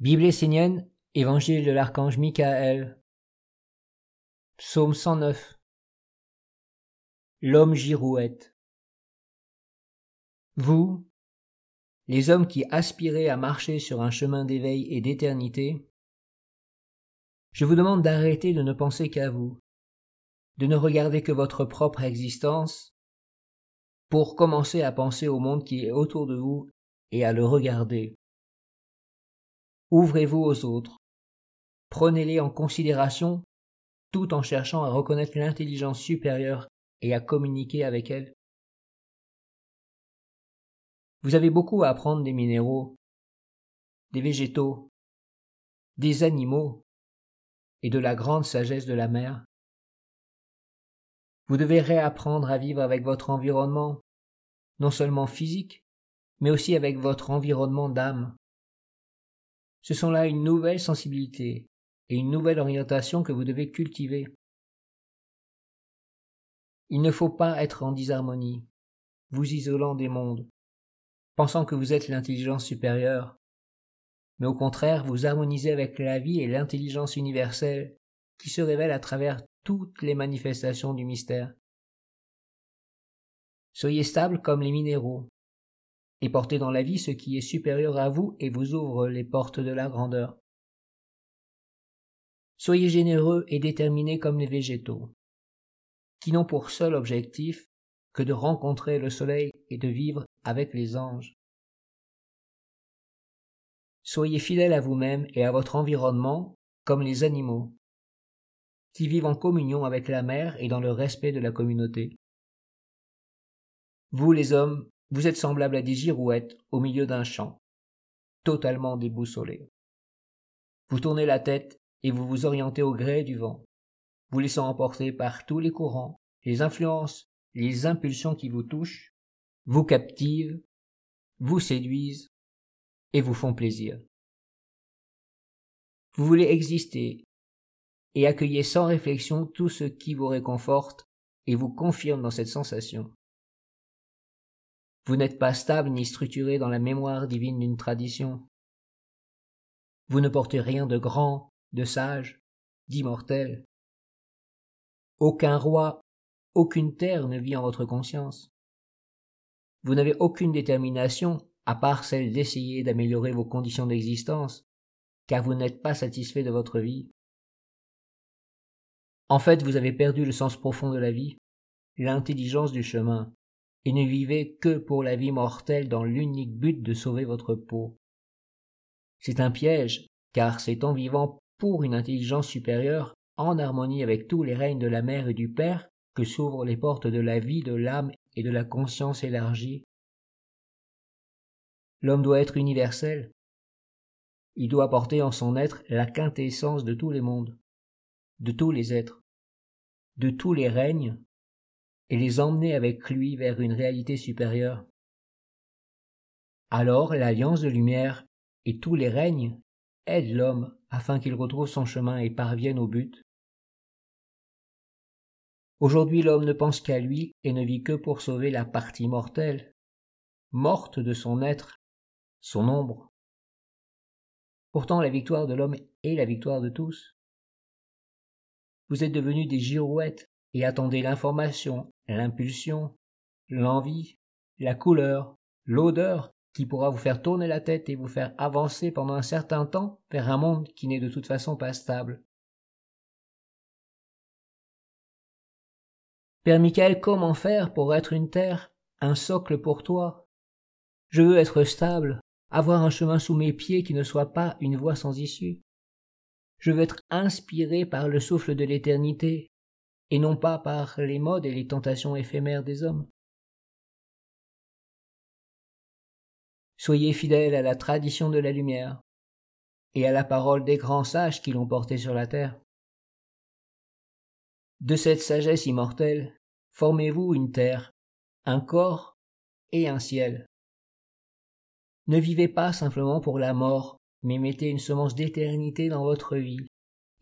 Bible essénienne, Évangile de l'archange Michael. Psaume 109. L'homme girouette. Vous, les hommes qui aspirez à marcher sur un chemin d'éveil et d'éternité, je vous demande d'arrêter de ne penser qu'à vous, de ne regarder que votre propre existence, pour commencer à penser au monde qui est autour de vous et à le regarder. Ouvrez-vous aux autres. Prenez-les en considération tout en cherchant à reconnaître l'intelligence supérieure et à communiquer avec elle. Vous avez beaucoup à apprendre des minéraux, des végétaux, des animaux et de la grande sagesse de la mer. Vous devez réapprendre à vivre avec votre environnement, non seulement physique, mais aussi avec votre environnement d'âme. Ce sont là une nouvelle sensibilité et une nouvelle orientation que vous devez cultiver. Il ne faut pas être en disharmonie, vous isolant des mondes, pensant que vous êtes l'intelligence supérieure, mais au contraire vous harmonisez avec la vie et l'intelligence universelle qui se révèle à travers toutes les manifestations du mystère. Soyez stable comme les minéraux, et portez dans la vie ce qui est supérieur à vous et vous ouvre les portes de la grandeur. Soyez généreux et déterminés comme les végétaux, qui n'ont pour seul objectif que de rencontrer le soleil et de vivre avec les anges. Soyez fidèles à vous-même et à votre environnement comme les animaux, qui vivent en communion avec la mer et dans le respect de la communauté. Vous les hommes, vous êtes semblables à des girouettes au milieu d'un champ, totalement déboussolés. Vous tournez la tête et vous vous orientez au gré du vent, vous laissant emporter par tous les courants, les influences, les impulsions qui vous touchent, vous captivent, vous séduisent et vous font plaisir. Vous voulez exister et accueillez sans réflexion tout ce qui vous réconforte et vous confirme dans cette sensation. Vous n'êtes pas stable ni structuré dans la mémoire divine d'une tradition. Vous ne portez rien de grand, de sage, d'immortel. Aucun roi, aucune terre ne vit en votre conscience. Vous n'avez aucune détermination à part celle d'essayer d'améliorer vos conditions d'existence, car vous n'êtes pas satisfait de votre vie. En fait, vous avez perdu le sens profond de la vie, l'intelligence du chemin, et ne vivez que pour la vie mortelle dans l'unique but de sauver votre peau. C'est un piège, car c'est en vivant pour une intelligence supérieure, en harmonie avec tous les règnes de la mère et du père, que s'ouvrent les portes de la vie, de l'âme et de la conscience élargie. L'homme doit être universel. Il doit porter en son être la quintessence de tous les mondes, de tous les êtres, de tous les règnes et les emmener avec lui vers une réalité supérieure. Alors l'alliance de lumière et tous les règnes aident l'homme afin qu'il retrouve son chemin et parvienne au but. Aujourd'hui l'homme ne pense qu'à lui et ne vit que pour sauver la partie mortelle, morte de son être, son ombre. Pourtant la victoire de l'homme est la victoire de tous. Vous êtes devenus des girouettes et attendez l'information, l'impulsion, l'envie, la couleur, l'odeur qui pourra vous faire tourner la tête et vous faire avancer pendant un certain temps vers un monde qui n'est de toute façon pas stable. Père Michael, comment faire pour être une terre, un socle pour toi? Je veux être stable, avoir un chemin sous mes pieds qui ne soit pas une voie sans issue. Je veux être inspiré par le souffle de l'éternité, et non pas par les modes et les tentations éphémères des hommes. Soyez fidèles à la tradition de la lumière et à la parole des grands sages qui l'ont portée sur la terre. De cette sagesse immortelle, formez-vous une terre, un corps et un ciel. Ne vivez pas simplement pour la mort, mais mettez une semence d'éternité dans votre vie,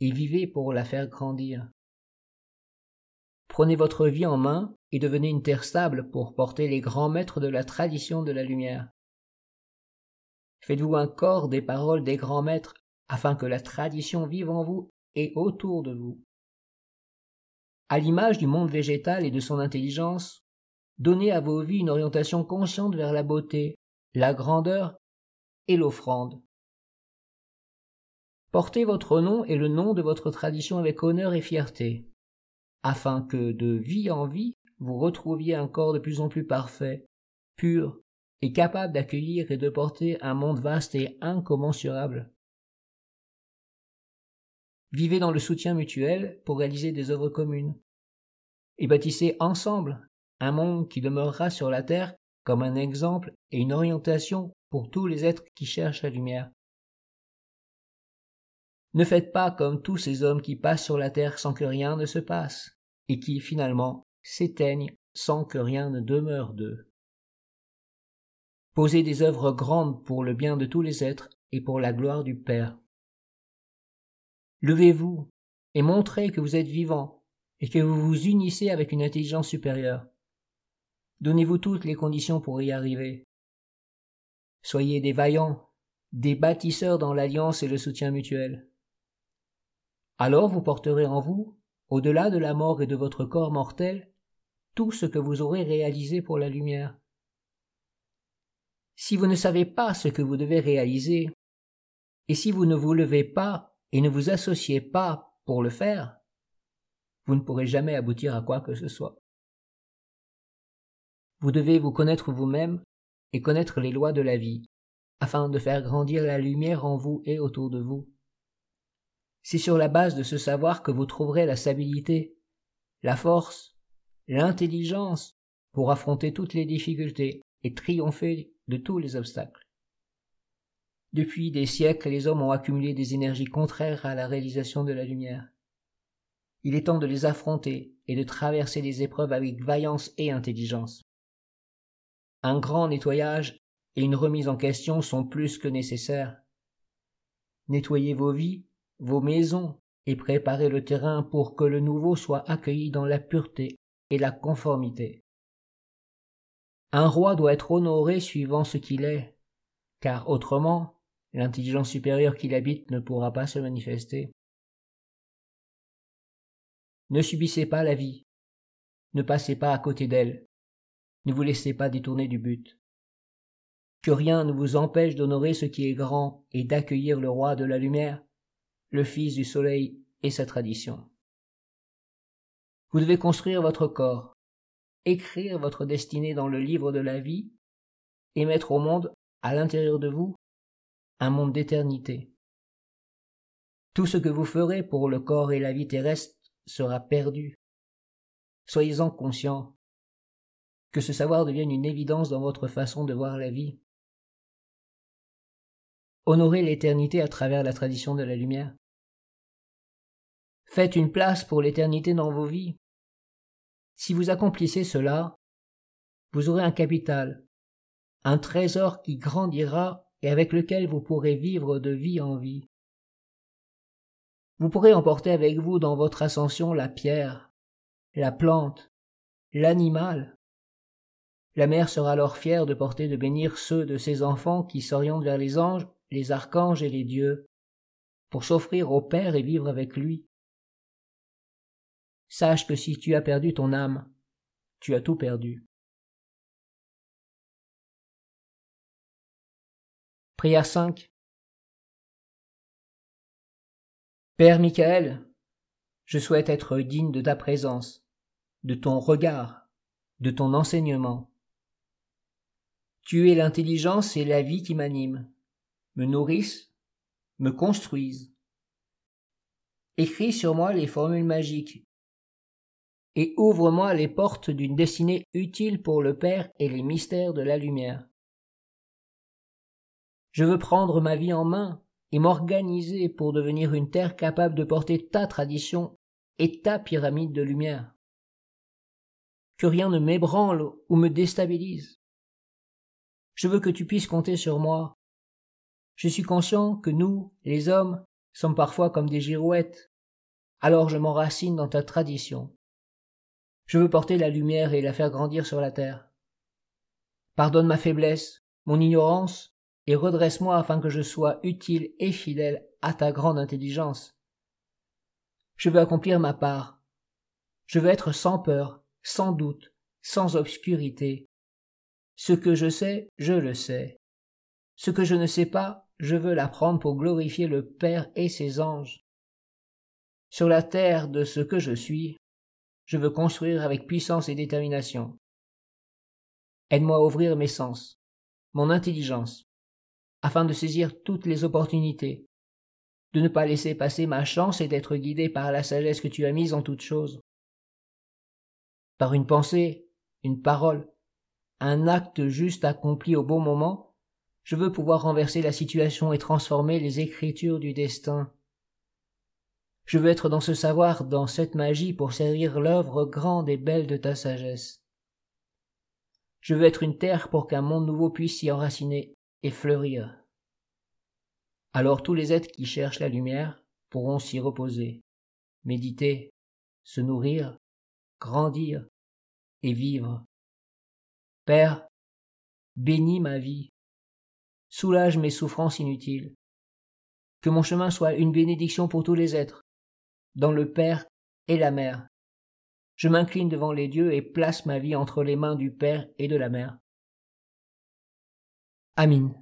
et vivez pour la faire grandir. Prenez votre vie en main et devenez une terre stable pour porter les grands maîtres de la tradition de la lumière. Faites-vous un corps des paroles des grands maîtres, afin que la tradition vive en vous et autour de vous. À l'image du monde végétal et de son intelligence, donnez à vos vies une orientation consciente vers la beauté, la grandeur et l'offrande. Portez votre nom et le nom de votre tradition avec honneur et fierté, afin que, de vie en vie, vous retrouviez un corps de plus en plus parfait, pur et capable d'accueillir et de porter un monde vaste et incommensurable. Vivez dans le soutien mutuel pour réaliser des œuvres communes. Et bâtissez ensemble un monde qui demeurera sur la terre comme un exemple et une orientation pour tous les êtres qui cherchent la lumière. Ne faites pas comme tous ces hommes qui passent sur la terre sans que rien ne se passe, et qui finalement s'éteignent sans que rien ne demeure d'eux. Posez des œuvres grandes pour le bien de tous les êtres et pour la gloire du Père. Levez-vous et montrez que vous êtes vivant et que vous vous unissez avec une intelligence supérieure. Donnez-vous toutes les conditions pour y arriver. Soyez des vaillants, des bâtisseurs dans l'alliance et le soutien mutuel. Alors vous porterez en vous, au-delà de la mort et de votre corps mortel, tout ce que vous aurez réalisé pour la lumière. Si vous ne savez pas ce que vous devez réaliser, et si vous ne vous levez pas et ne vous associez pas pour le faire, vous ne pourrez jamais aboutir à quoi que ce soit. Vous devez vous connaître vous-même et connaître les lois de la vie, afin de faire grandir la lumière en vous et autour de vous. C'est sur la base de ce savoir que vous trouverez la stabilité, la force, l'intelligence pour affronter toutes les difficultés et triompher de tous les obstacles. Depuis des siècles, les hommes ont accumulé des énergies contraires à la réalisation de la lumière. Il est temps de les affronter et de traverser les épreuves avec vaillance et intelligence. Un grand nettoyage et une remise en question sont plus que nécessaires. Nettoyez vos vies, vos maisons, et préparez le terrain pour que le nouveau soit accueilli dans la pureté et la conformité. Un roi doit être honoré suivant ce qu'il est, car autrement l'intelligence supérieure qui l'habite ne pourra pas se manifester. Ne subissez pas la vie, ne passez pas à côté d'elle, ne vous laissez pas détourner du but. Que rien ne vous empêche d'honorer ce qui est grand et d'accueillir le roi de la lumière, le fils du soleil et sa tradition. Vous devez construire votre corps, écrire votre destinée dans le livre de la vie et mettre au monde, à l'intérieur de vous, un monde d'éternité. Tout ce que vous ferez pour le corps et la vie terrestre sera perdu. Soyez-en conscients. Que ce savoir devienne une évidence dans votre façon de voir la vie. Honorez l'éternité à travers la tradition de la lumière. Faites une place pour l'éternité dans vos vies. Si vous accomplissez cela, vous aurez un capital, un trésor qui grandira et avec lequel vous pourrez vivre de vie en vie. Vous pourrez emporter avec vous dans votre ascension la pierre, la plante, l'animal. La mère sera alors fière de porter de bénir ceux de ses enfants qui s'orientent vers les anges, les archanges et les dieux, pour s'offrir au Père et vivre avec lui. Sache que si tu as perdu ton âme, tu as tout perdu. Prière 5 Père Michael, je souhaite être digne de ta présence, de ton regard, de ton enseignement. Tu es l'intelligence et la vie qui m'animent, me nourrissent, me construisent. Écris sur moi les formules magiques et ouvre-moi les portes d'une destinée utile pour le Père et les mystères de la lumière. Je veux prendre ma vie en main et m'organiser pour devenir une terre capable de porter ta tradition et ta pyramide de lumière. Que rien ne m'ébranle ou me déstabilise. Je veux que tu puisses compter sur moi. Je suis conscient que nous, les hommes, sommes parfois comme des girouettes. Alors je m'enracine dans ta tradition. Je veux porter la lumière et la faire grandir sur la terre. Pardonne ma faiblesse, mon ignorance et redresse-moi afin que je sois utile et fidèle à ta grande intelligence. Je veux accomplir ma part. Je veux être sans peur, sans doute, sans obscurité. Ce que je sais, je le sais. Ce que je ne sais pas, je veux l'apprendre pour glorifier le Père et ses anges. Sur la terre de ce que je suis, je veux construire avec puissance et détermination. Aide-moi à ouvrir mes sens, mon intelligence, afin de saisir toutes les opportunités, de ne pas laisser passer ma chance et d'être guidé par la sagesse que tu as mise en toutes choses. Par une pensée, une parole, un acte juste accompli au bon moment, je veux pouvoir renverser la situation et transformer les écritures du destin. Je veux être dans ce savoir, dans cette magie pour servir l'œuvre grande et belle de ta sagesse. Je veux être une terre pour qu'un monde nouveau puisse s'y enraciner et fleurir. Alors tous les êtres qui cherchent la lumière pourront s'y reposer, méditer, se nourrir, grandir et vivre. Père, bénis ma vie, soulage mes souffrances inutiles, que mon chemin soit une bénédiction pour tous les êtres, dans le Père et la Mère. Je m'incline devant les dieux et place ma vie entre les mains du Père et de la Mère. Amin.